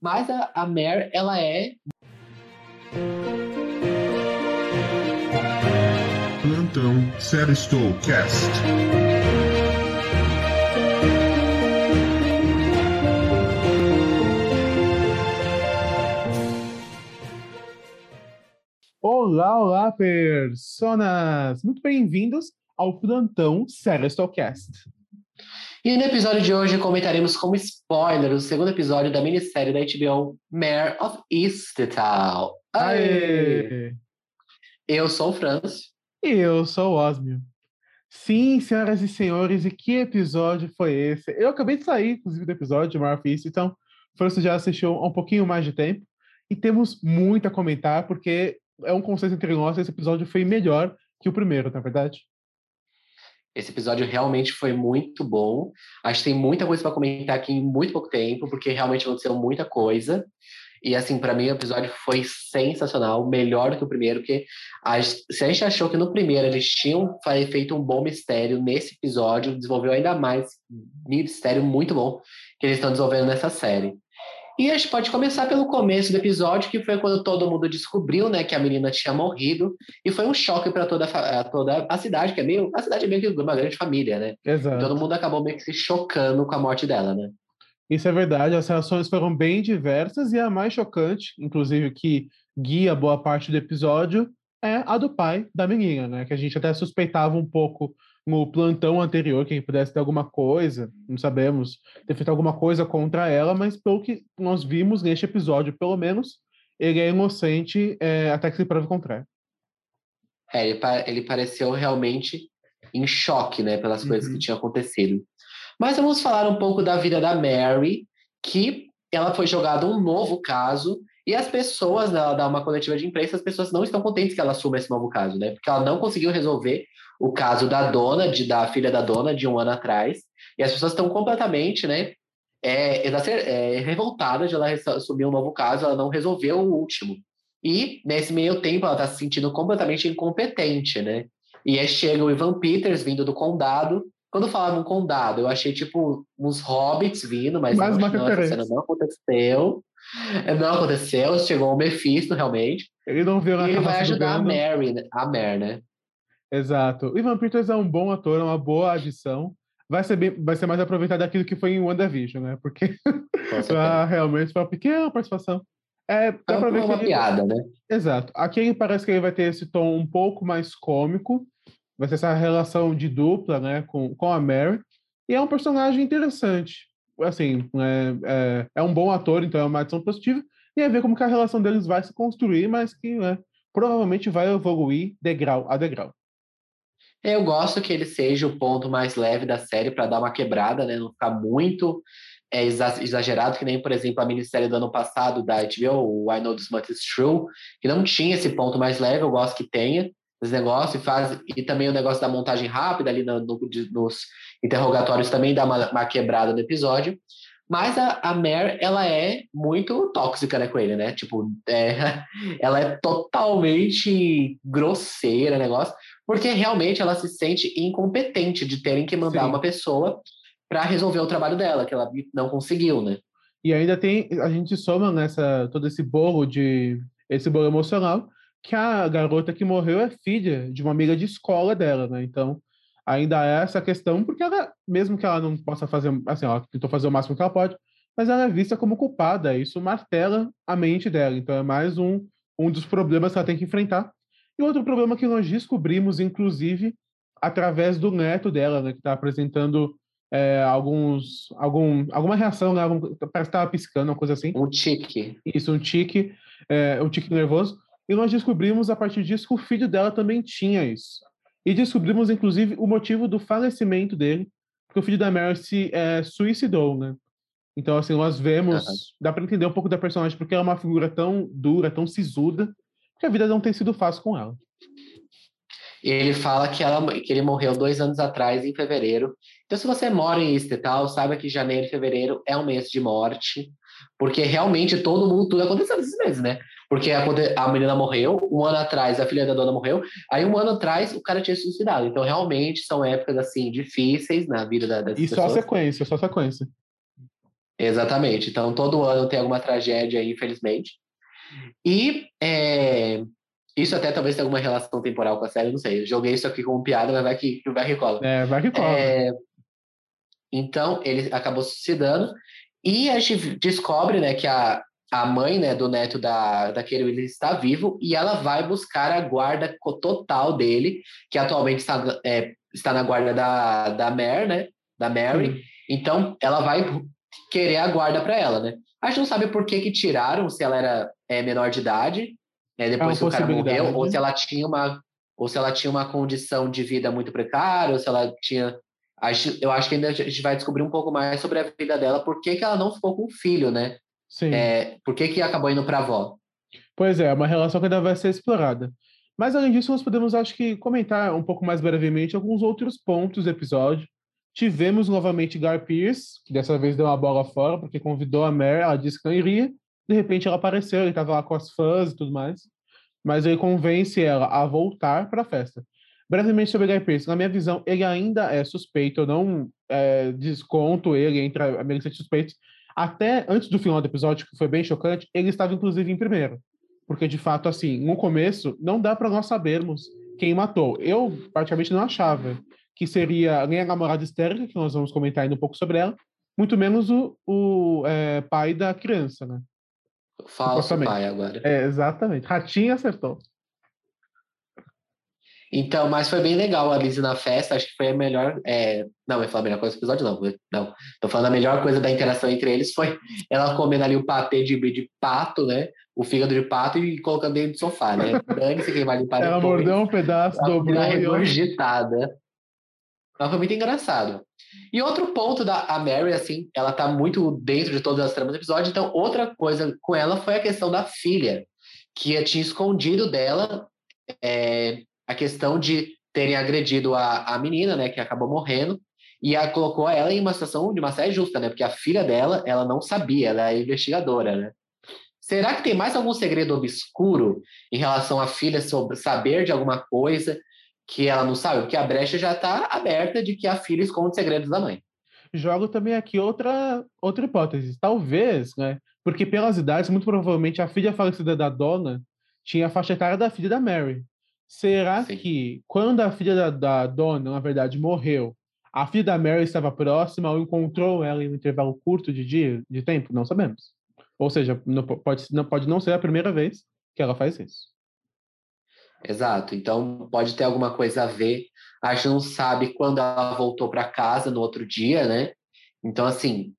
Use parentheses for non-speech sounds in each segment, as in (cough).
Mas a, a Mare, ela é. Plantão Sério Cast. Olá, olá, personas! Muito bem-vindos ao Plantão Sério Cast. E no episódio de hoje comentaremos como spoiler o segundo episódio da minissérie da HBO Mare of Easttown. Aê! Eu sou o Franz. E eu sou o Osmio. Sim, senhoras e senhores, e que episódio foi esse? Eu acabei de sair, inclusive, do episódio de Mare of Easttown. Franz já assistiu há um pouquinho mais de tempo. E temos muito a comentar, porque é um consenso entre nós, esse episódio foi melhor que o primeiro, na é verdade? Esse episódio realmente foi muito bom. Acho que tem muita coisa para comentar aqui em muito pouco tempo, porque realmente aconteceu muita coisa. E assim, para mim o episódio foi sensacional, melhor do que o primeiro, porque a, se a gente achou que no primeiro eles tinham feito um bom mistério, nesse episódio desenvolveu ainda mais mistério muito bom que eles estão desenvolvendo nessa série. E a gente pode começar pelo começo do episódio, que foi quando todo mundo descobriu, né, que a menina tinha morrido, e foi um choque para toda, a, toda a cidade, que é meio, a cidade é meio que uma grande família, né? Exato. Todo mundo acabou meio que se chocando com a morte dela, né? Isso é verdade, as reações foram bem diversas e a mais chocante, inclusive que guia boa parte do episódio, é a do pai da menina, né? Que a gente até suspeitava um pouco no plantão anterior que pudesse ter alguma coisa, não sabemos, ter feito alguma coisa contra ela, mas pelo que nós vimos neste episódio, pelo menos, ele é inocente é, até que se prove o contrário. É, ele, ele, pareceu realmente em choque, né, pelas uhum. coisas que uhum. tinham acontecido. Mas vamos falar um pouco da vida da Mary, que ela foi jogada um novo caso e as pessoas, ela dá uma coletiva de imprensa, as pessoas não estão contentes que ela assuma esse novo caso, né? Porque ela não conseguiu resolver o caso da dona, de, da filha da dona, de um ano atrás. E as pessoas estão completamente, né, é, é, revoltadas de ela assumir um novo caso, ela não resolveu o último. E, nesse meio tempo, ela está se sentindo completamente incompetente, né? E aí chega o Ivan Peters vindo do condado. Quando falavam condado, eu achei tipo uns hobbits vindo, mas Mais não, não, não aconteceu. Não aconteceu, chegou o Mephisto, realmente. Ele não viu na ele vai ajudar a Mary, né? a Mary, né? Exato. O Ivan Peters é um bom ator, é uma boa adição. Vai ser, bem, vai ser mais aproveitado daquilo que foi em WandaVision, né? Porque (laughs) realmente foi uma pequena participação. É, dá é pra ver uma piada, né? Exato. Aqui parece que ele vai ter esse tom um pouco mais cômico. Vai ser essa relação de dupla, né? Com, com a Mary. E é um personagem interessante. Assim, é, é, é um bom ator, então é uma adição positiva. E é ver como que a relação deles vai se construir, mas que né, provavelmente vai evoluir degrau a degrau. Eu gosto que ele seja o ponto mais leve da série para dar uma quebrada, né? Não ficar muito é, exagerado, que nem, por exemplo, a minissérie do ano passado da HBO, o I Know This Much Is True, que não tinha esse ponto mais leve, eu gosto que tenha esse negócio, e, faz, e também o negócio da montagem rápida ali no, no, nos interrogatórios também dá uma, uma quebrada no episódio. Mas a, a Mare, ela é muito tóxica, né, com ele, né? Tipo, é, (laughs) ela é totalmente grosseira, negócio, porque realmente ela se sente incompetente de terem que mandar Sim. uma pessoa para resolver o trabalho dela, que ela não conseguiu, né? E ainda tem, a gente soma nessa, todo esse bolo de, esse bolo emocional, que a garota que morreu é filha de uma amiga de escola dela, né? Então, ainda é essa questão, porque ela, mesmo que ela não possa fazer, assim, ela tentou fazer o máximo que ela pode, mas ela é vista como culpada, isso martela a mente dela, então é mais um, um dos problemas que ela tem que enfrentar. E outro problema que nós descobrimos, inclusive, através do neto dela, né, que está apresentando é, alguns, algum, alguma reação, né, algum, parece que estava piscando, uma coisa assim. Um tique. Isso, um tique, é, um tique nervoso. E nós descobrimos, a partir disso, que o filho dela também tinha isso. E descobrimos, inclusive, o motivo do falecimento dele, porque o filho da Mary se é, suicidou, né? Então, assim, nós vemos, dá para entender um pouco da personagem, porque ela é uma figura tão dura, tão sisuda, que a vida não tem sido fácil com ela. E ele fala que, ela, que ele morreu dois anos atrás, em fevereiro. Então, se você mora em Estetal, saiba que janeiro e fevereiro é um mês de morte, porque realmente todo mundo, tudo aconteceu nesses meses, né? Porque a, a menina morreu, um ano atrás a filha da dona morreu, aí um ano atrás o cara tinha se suicidado. Então, realmente, são épocas, assim, difíceis na vida da, dessas e pessoas. E só sequência, só sequência. Exatamente. Então, todo ano tem alguma tragédia aí, infelizmente. E é, isso até talvez tenha alguma relação temporal com a série, não sei. Eu joguei isso aqui como piada, mas vai que, vai que cola. É, vai que cola. É, então, ele acabou se suicidando. E a gente descobre né, que a, a mãe né, do neto da, da Kelly está vivo e ela vai buscar a guarda total dele, que atualmente está, é, está na guarda da, da Mary, né? Da Mary. Então, ela vai querer a guarda para ela, né? A gente não sabe por que, que tiraram, se ela era é, menor de idade, é, depois é que o cara morreu, ou se ela tinha uma ou se ela tinha uma condição de vida muito precária, ou se ela tinha eu acho que ainda a gente vai descobrir um pouco mais sobre a vida dela, por que, que ela não ficou com o filho, né? Sim. É, por que, que acabou indo para a avó? Pois é, uma relação que ainda vai ser explorada. Mas, além disso, nós podemos, acho que, comentar um pouco mais brevemente alguns outros pontos do episódio. Tivemos novamente Gar Pierce, que dessa vez deu uma bola fora, porque convidou a Mary, ela disse que não iria. De repente ela apareceu, ele estava lá com as fãs e tudo mais. Mas ele convence ela a voltar para a festa. Brevemente sobre Guy Pearce, na minha visão, ele ainda é suspeito, eu não é, desconto ele entre a lista de suspeitos. Até antes do final do episódio, que foi bem chocante, ele estava inclusive em primeiro. Porque, de fato, assim, no começo, não dá para nós sabermos quem matou. Eu, praticamente, não achava que seria nem a namorada histérica, que nós vamos comentar ainda um pouco sobre ela, muito menos o, o é, pai da criança, né? Falso pai agora. É, exatamente. Ratinho acertou. Então, mas foi bem legal a Lizzie na festa, acho que foi a melhor. É... Não, eu falar a melhor coisa do episódio, não. Não. Tô falando a melhor coisa da interação entre eles foi ela comendo ali o patê de, de pato, né? O fígado de pato e colocando dentro do sofá, né? (laughs) Dane-se quem vai limpar Ela mordeu um pedaço, dobrou. Ela regurgitada. Mas foi muito engraçado. E outro ponto da a Mary, assim, ela tá muito dentro de todas as tramas do episódio. Então, outra coisa com ela foi a questão da filha, que tinha escondido dela é, a questão de terem agredido a, a menina, né, que acabou morrendo, e a, colocou ela em uma situação de uma série justa, né, porque a filha dela, ela não sabia, ela é investigadora, né. Será que tem mais algum segredo obscuro em relação à filha sobre saber de alguma coisa que ela não sabe? Porque a brecha já está aberta de que a filha esconde segredos da mãe. Jogo também aqui outra, outra hipótese. Talvez, né? Porque pelas idades, muito provavelmente a filha falecida da dona tinha a faixa etária da filha da Mary. Será Sim. que quando a filha da, da, dona, na verdade, morreu, a filha da Mary estava próxima ou encontrou ela em um intervalo curto de dia, de tempo? Não sabemos. Ou seja, não, pode, não, pode não ser a primeira vez que ela faz isso. Exato. Então pode ter alguma coisa a ver. A gente não sabe quando ela voltou para casa no outro dia, né? Então, assim,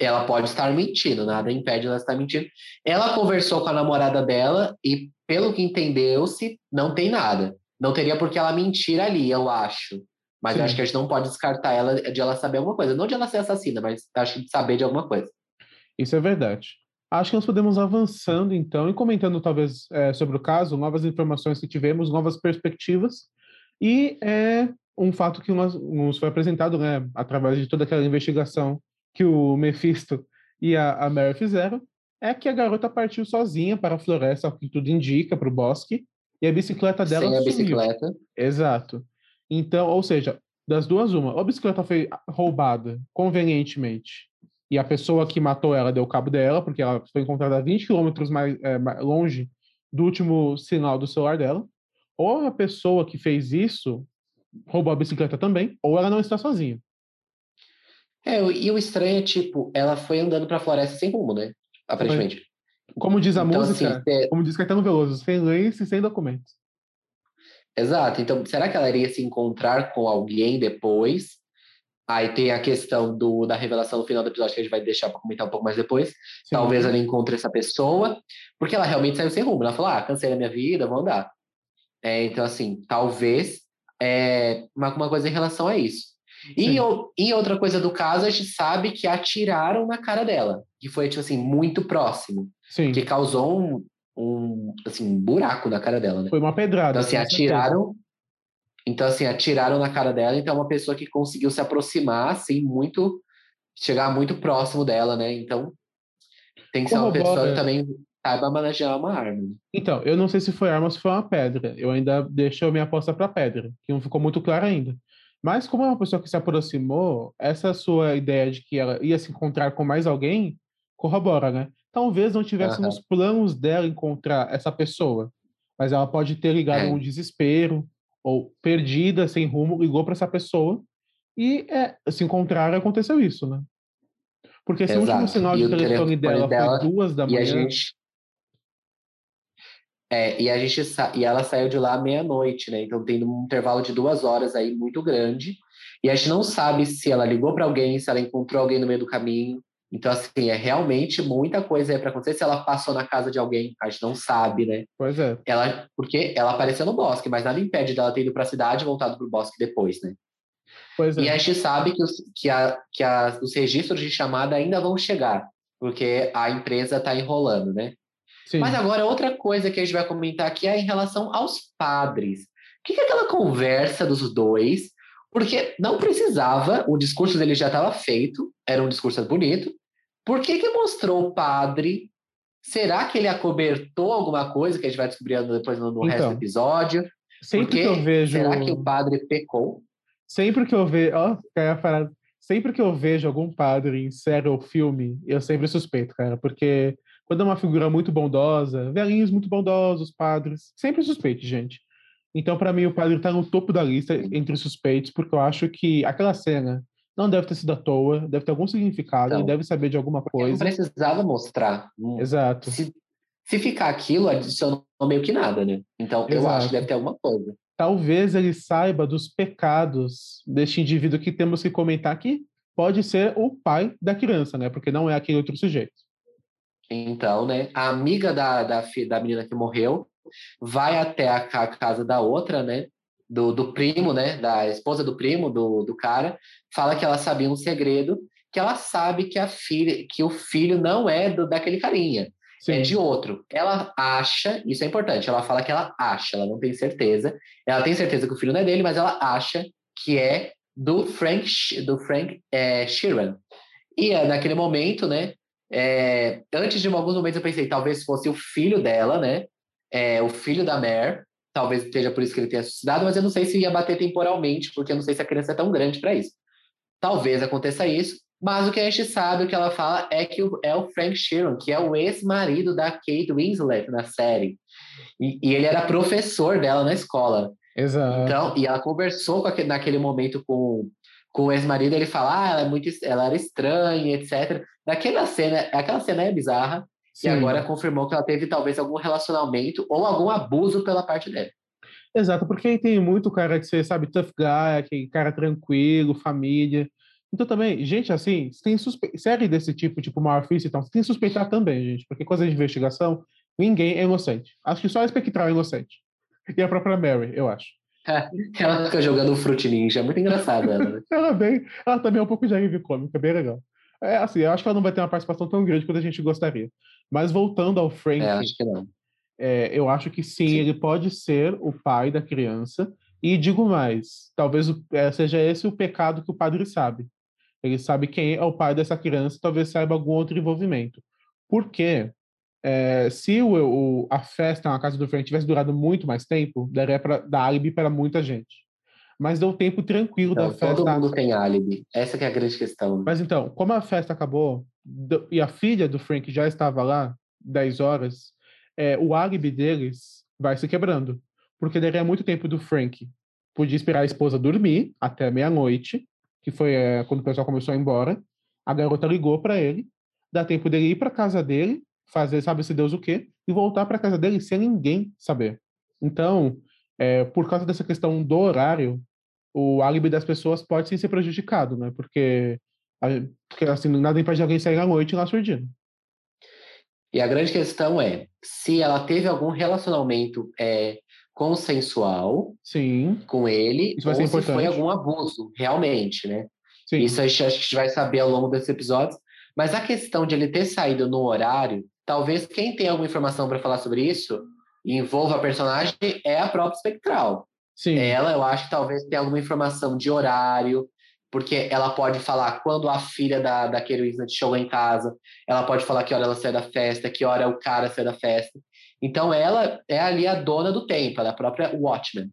ela pode estar mentindo, nada impede ela estar mentindo. Ela conversou com a namorada dela e, pelo que entendeu-se, não tem nada. Não teria por que ela mentir ali, eu acho. Mas eu acho que a gente não pode descartar ela de ela saber alguma coisa. Não de ela ser assassina, mas acho que de saber de alguma coisa. Isso é verdade. Acho que nós podemos avançando, então, e comentando talvez é, sobre o caso, novas informações que tivemos, novas perspectivas, e é um fato que nós, nos foi apresentado, né, através de toda aquela investigação que o Mephisto e a, a Mary fizeram, é que a garota partiu sozinha para a floresta, o que tudo indica, para o bosque, e a bicicleta dela Sem a bicicleta. Exato. Então, ou seja, das duas, uma, ou a bicicleta foi roubada convenientemente e a pessoa que matou ela deu cabo dela, porque ela foi encontrada 20 quilômetros mais, é, mais longe do último sinal do celular dela, ou a pessoa que fez isso roubou a bicicleta também, ou ela não está sozinha. É, e o estranho é, tipo, ela foi andando pra floresta sem rumo, né? Aparentemente. Como diz a então, música, assim, é... como diz Caetano Veloso, sem leis e sem documentos. Exato. Então, será que ela iria se encontrar com alguém depois? Aí tem a questão do, da revelação no final do episódio que a gente vai deixar para comentar um pouco mais depois. Sim. Talvez ela encontre essa pessoa, porque ela realmente saiu sem rumo. Ela falou: ah, cansei da minha vida, vou andar. É, então, assim, talvez é, uma, uma coisa em relação a isso. E, e outra coisa do caso, a gente sabe que atiraram na cara dela, que foi, tipo assim, muito próximo. Sim. Que causou um, um, assim, um buraco na cara dela, né? Foi uma pedrada. Então, assim, atiraram. Então, assim, atiraram na cara dela, então é uma pessoa que conseguiu se aproximar, assim, muito, chegar muito próximo dela, né? Então, tem que ser uma pessoa que também saiba manejar uma arma. Então, eu não sei se foi arma ou se foi uma pedra. Eu ainda deixo a minha aposta para pedra, que não ficou muito claro ainda. Mas como é uma pessoa que se aproximou, essa sua ideia de que ela ia se encontrar com mais alguém corrobora, né? Talvez não tivéssemos uhum. planos dela encontrar essa pessoa, mas ela pode ter ligado é. um desespero ou perdida, sem rumo, ligou para essa pessoa e é, se encontraram aconteceu isso, né? Porque se o último sinal de telefone, telefone dela, dela, foi duas da manhã. A gente... É, e a gente sa... e ela saiu de lá meia-noite, né? Então tem um intervalo de duas horas aí muito grande. E a gente não sabe se ela ligou para alguém, se ela encontrou alguém no meio do caminho. Então, assim, é realmente muita coisa aí para acontecer. Se ela passou na casa de alguém, a gente não sabe, né? Pois é. Ela, porque ela apareceu no bosque, mas nada impede dela ter ido para a cidade e voltado para o bosque depois, né? Pois é. E a gente sabe que, os, que, a, que a, os registros de chamada ainda vão chegar, porque a empresa está enrolando, né? Sim. Mas agora, outra coisa que a gente vai comentar aqui é em relação aos padres. O que é aquela conversa dos dois? Porque não precisava, o discurso dele já estava feito, era um discurso bonito. Por que, que mostrou o padre? Será que ele acobertou alguma coisa que a gente vai descobrir depois no, no então, resto do episódio? Sempre Porque, que eu vejo. Será que o padre pecou? Sempre que eu vejo. Ó, cara, sempre que eu vejo algum padre em série ou filme, eu sempre suspeito, cara, porque quando é uma figura muito bondosa, velhinhos muito bondosos, padres, sempre suspeito, gente. Então, para mim, o padre está no topo da lista entre os suspeitos, porque eu acho que aquela cena não deve ter sido à toa, deve ter algum significado, então, ele deve saber de alguma coisa. Não precisava mostrar. Exato. Se, se ficar aquilo, adicionou meio que nada, né? Então, Exato. eu acho que deve ter alguma coisa talvez ele saiba dos pecados deste indivíduo que temos que comentar aqui. Pode ser o pai da criança, né? Porque não é aquele outro sujeito. Então, né? A amiga da, da, da menina que morreu vai até a, a casa da outra, né? Do, do, primo, né? Da esposa do primo, do, do cara, fala que ela sabia um segredo, que ela sabe que a filha, que o filho não é do, daquele carinha. É Sim. é de outro. Ela acha, isso é importante, ela fala que ela acha, ela não tem certeza. Ela tem certeza que o filho não é dele, mas ela acha que é do Frank, do Frank é, Sheeran. E é, naquele momento, né? É, antes de alguns momentos eu pensei, talvez fosse o filho dela, né? É, o filho da Mare. Talvez esteja por isso que ele tenha suicidado, mas eu não sei se ia bater temporalmente, porque eu não sei se a criança é tão grande para isso. Talvez aconteça isso. Mas o que a gente sabe, o que ela fala, é que é o Frank Sheeran, que é o ex-marido da Kate Winslet na série. E, e, ele era professor dela na escola. Exato. Então, e ela conversou com aquele, naquele momento com, com o ex-marido, ele fala, ah, ela, é muito, ela era estranha, etc. Naquela cena, aquela cena é bizarra, Sim. e agora confirmou que ela teve talvez algum relacionamento ou algum abuso pela parte dela. Exato, porque aí tem muito cara de ser, sabe, tough guy, aquele cara tranquilo, família. Então também, gente, assim, tem suspe... série desse tipo, tipo Marfis e tal, você tem que suspeitar também, gente, porque coisa de investigação, ninguém é inocente. Acho que só a Espectral é inocente. E a própria Mary, eu acho. (laughs) Ela fica jogando Fruit Ninja, é muito engraçada ela. Né? (laughs) ela, bem, ela também é um pouco de alívio cômico, é bem legal. É assim, eu acho que ela não vai ter uma participação tão grande quanto a gente gostaria. Mas voltando ao Frank, é, acho que não. É, eu acho que sim, sim, ele pode ser o pai da criança. E digo mais, talvez é, seja esse o pecado que o padre sabe. Ele sabe quem é o pai dessa criança, talvez saiba algum outro envolvimento. Porque é, se o, o, a festa na casa do Frank tivesse durado muito mais tempo, daria para dar álibi para muita gente. Mas deu tempo tranquilo da festa. Todo mundo tem álibi. Essa é a grande questão. Mas então, como a festa acabou e a filha do Frank já estava lá, 10 horas, é, o álibi deles vai se quebrando. Porque daria muito tempo do Frank. Podia esperar a esposa dormir até meia-noite que foi é, quando o pessoal começou a ir embora. A garota ligou para ele, dá tempo dele ir para casa dele, fazer sabe-se Deus o quê, e voltar para casa dele sem ninguém saber. Então, é, por causa dessa questão do horário, o álibi das pessoas pode sim ser prejudicado, né? Porque, assim, nada impede alguém sair à noite lá surgindo. E a grande questão é se ela teve algum relacionamento é, consensual Sim. com ele, Isso ou importante. se foi algum abuso, realmente, né? Sim. Isso a gente, a gente vai saber ao longo desses episódios. Mas a questão de ele ter saído no horário, talvez quem tem alguma informação para falar sobre isso envolva a personagem é a própria Espectral. Sim. Ela, eu acho que talvez tenha alguma informação de horário, porque ela pode falar quando a filha da, da Winslet chegou em casa, ela pode falar que hora ela saiu da festa, que hora o cara saiu da festa. Então ela é ali a dona do tempo, ela é a própria Watchman.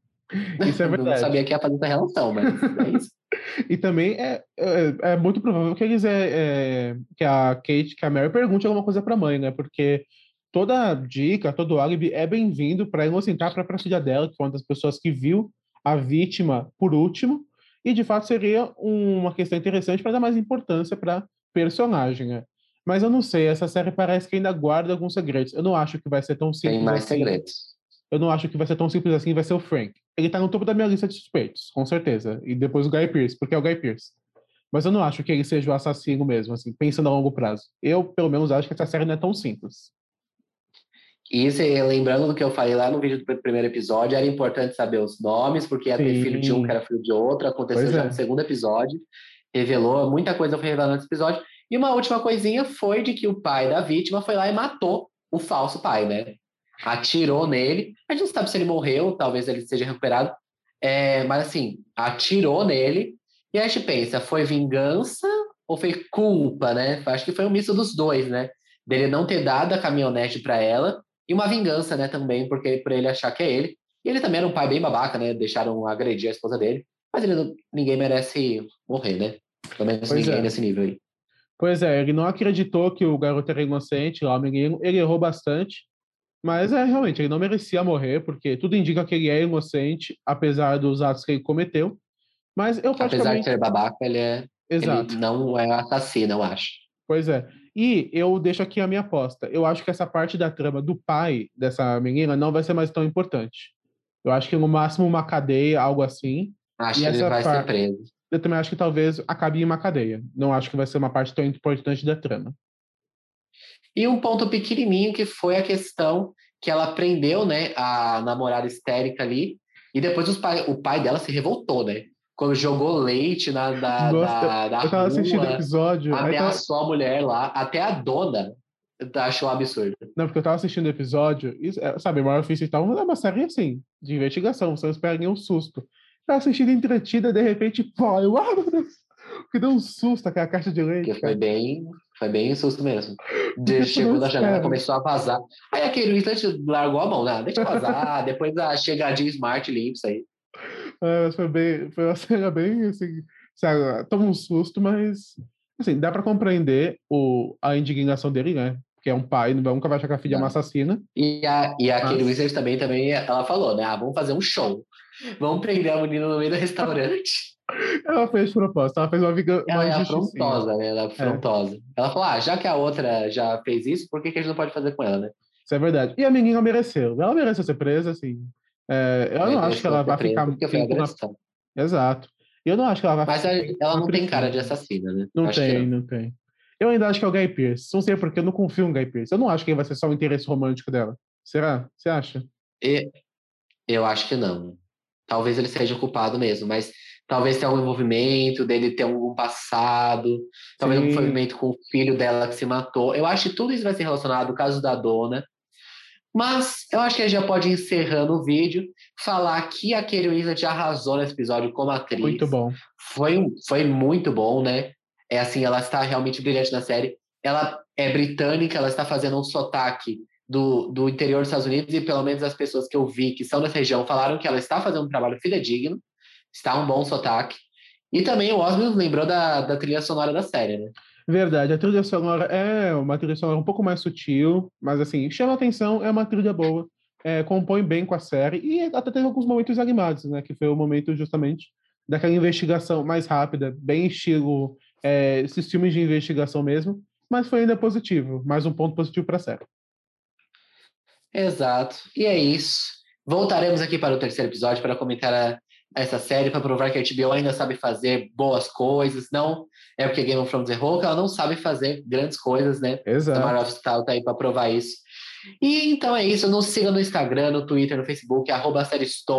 Isso é (laughs) verdade. Não sabia que ia fazer essa relação, mas é isso. (laughs) e também é, é, é, muito provável que eles é, é, que a Kate, que a Mary pergunte alguma coisa para a mãe, né? Porque toda dica, todo álibi é bem-vindo para inocentar para a filha dela, que foi uma das pessoas que viu a vítima por último, e de fato seria uma questão interessante para dar mais importância para personagem, né? Mas eu não sei, essa série parece que ainda guarda alguns segredos. Eu não acho que vai ser tão simples. Tem mais assim. segredos. Eu não acho que vai ser tão simples assim, vai ser o Frank. Ele tá no topo da minha lista de suspeitos, com certeza. E depois o Guy Pearce, porque é o Guy Pearce. Mas eu não acho que ele seja o assassino mesmo, assim, pensando a longo prazo. Eu, pelo menos, acho que essa série não é tão simples. E lembrando do que eu falei lá no vídeo do primeiro episódio, era importante saber os nomes, porque ia ter Sim. filho de um que era filho de outro, aconteceu Pois já é. no segundo episódio, revelou, muita coisa foi revelada nesse episódio. E uma última coisinha foi de que o pai da vítima foi lá e matou o falso pai, né? Atirou nele. A gente não sabe se ele morreu, talvez ele seja recuperado. É, mas assim, atirou nele. E a gente pensa, foi vingança ou foi culpa, né? Acho que foi um misto dos dois, né? Dele não ter dado a caminhonete para ela e uma vingança, né, também, porque por ele achar que é ele. E ele também era um pai bem babaca, né? Deixaram agredir a esposa dele. Mas ele não- ninguém merece morrer, né? Pelo menos Pois ninguém é. nesse nível aí. Pois é, ele não acreditou que o garoto era inocente lá, o menino. Ele errou bastante. Mas é realmente, ele não merecia morrer, porque tudo indica que ele é inocente, apesar dos atos que ele cometeu. Mas eu Apesar de praticamente. ser babaca, ele, é, Exato. ele não é assassino, eu acho. Pois é. E eu deixo aqui a minha aposta. Eu acho que essa parte da trama do pai dessa menina não vai ser mais tão importante. Eu acho que no máximo uma cadeia, algo assim. Acho que ele vai par- ser preso. Eu também acho que talvez acabe em uma cadeia. Não acho que vai ser uma parte tão importante da trama. E um ponto pequenininho que foi a questão que ela prendeu, né, a namorada histérica ali, e depois pai, o pai dela se revoltou, né? Quando jogou leite na, na, Nossa, na, na eu tava assistindo o rua, episódio. aí tava- ameaçou a mulher lá, até a dona achou um absurdo. Não, porque eu tava assistindo o episódio, e, é, sabe, Maior Ofício e tal, é uma série assim, de investigação, você não espera nenhum susto. Tava assistindo entretida, de repente, pô, eu, ah, meu Deus, que deu um susto aquela caixa de leite. Porque foi bem, foi bem susto mesmo. De, chegou na janela, começou a vazar. Aí aquele Winslet largou a mão, né? Deixa vazar, (laughs) depois a chegadinha Smart limpa isso aí. É, mas foi bem, foi uma (laughs) cena bem assim, sabe, toma um susto, mas assim, dá pra compreender o, a indignação dele, né? Que é um pai, nunca vai achar que a filha é uma assassina. E a, e a Kate Winslet também, também, ela falou, né? Ah, vamos fazer um show. Vamos prender a menina no meio do restaurante. (laughs) Ela fez de propósito, ela fez uma vingança. Ela é afrontosa, né? Ela é afrontosa. Ela falou, ah, já que a outra já fez isso, por que, que a gente não pode fazer com ela, né? Isso é verdade. E a menina mereceu. Ela mereceu ser presa, assim. É, eu não acho que ela vai ficar tempo na... Exato. Eu não acho que ela vai Mas ficar tempo ela não tem cara de assassina, né? Não Acho tem, não tem. Eu ainda acho que é o Guy Pearce. Não sei porque eu não confio no Guy Pearce. Eu não acho que ele vai ser só o interesse romântico dela. Será? Você acha? E- eu acho que não. Talvez ele seja culpado mesmo, mas talvez tenha algum envolvimento dele ter algum passado, talvez Sim. algum envolvimento com o filho dela que se matou. Eu acho que tudo isso vai ser relacionado ao caso da dona. Mas eu acho que a gente já pode ir encerrando o vídeo, falar que a Kate Winslet arrasou nesse episódio como atriz. Muito bom. Foi, foi muito bom, né? É assim, ela está realmente brilhante na série. Ela é britânica, ela está fazendo um sotaque do, do interior dos Estados Unidos e pelo menos as pessoas que eu vi que são dessa região falaram que ela está fazendo um trabalho fidedigno, está um bom sotaque. E também o Osmo lembrou da, da trilha sonora da série, né? Verdade, a trilha sonora é uma trilha sonora um pouco mais sutil, mas assim, chama atenção, é uma trilha boa, é, compõe bem com a série, e até teve alguns momentos animados, né? Que foi o momento justamente daquela investigação mais rápida, bem estilo é, esses filmes de investigação mesmo, mas foi ainda positivo, mais um ponto positivo para a série. Exato. E é isso. Voltaremos aqui para o terceiro episódio para comentar a- essa série, para provar que a HBO ainda sabe fazer boas coisas. Não é porque Game of Thrones errou, que ela não sabe fazer grandes coisas, né? Exato. Tamara of Style tá aí para provar isso. E então é isso. Nos sigam no Instagram, no Twitter, no Facebook, arroba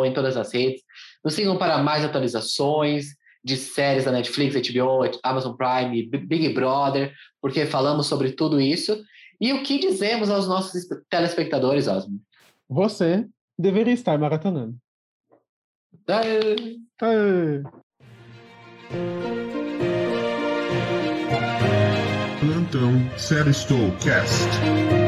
em todas as redes. Nos sigam para mais atualizações de séries da Netflix, HBO, Amazon Prime, Big Brother, porque falamos sobre tudo isso. E o que dizemos aos nossos espe- telespectadores, Osmo? Você deveria estar maratonando. Aê! Aê! Plantão Série Estou Cast.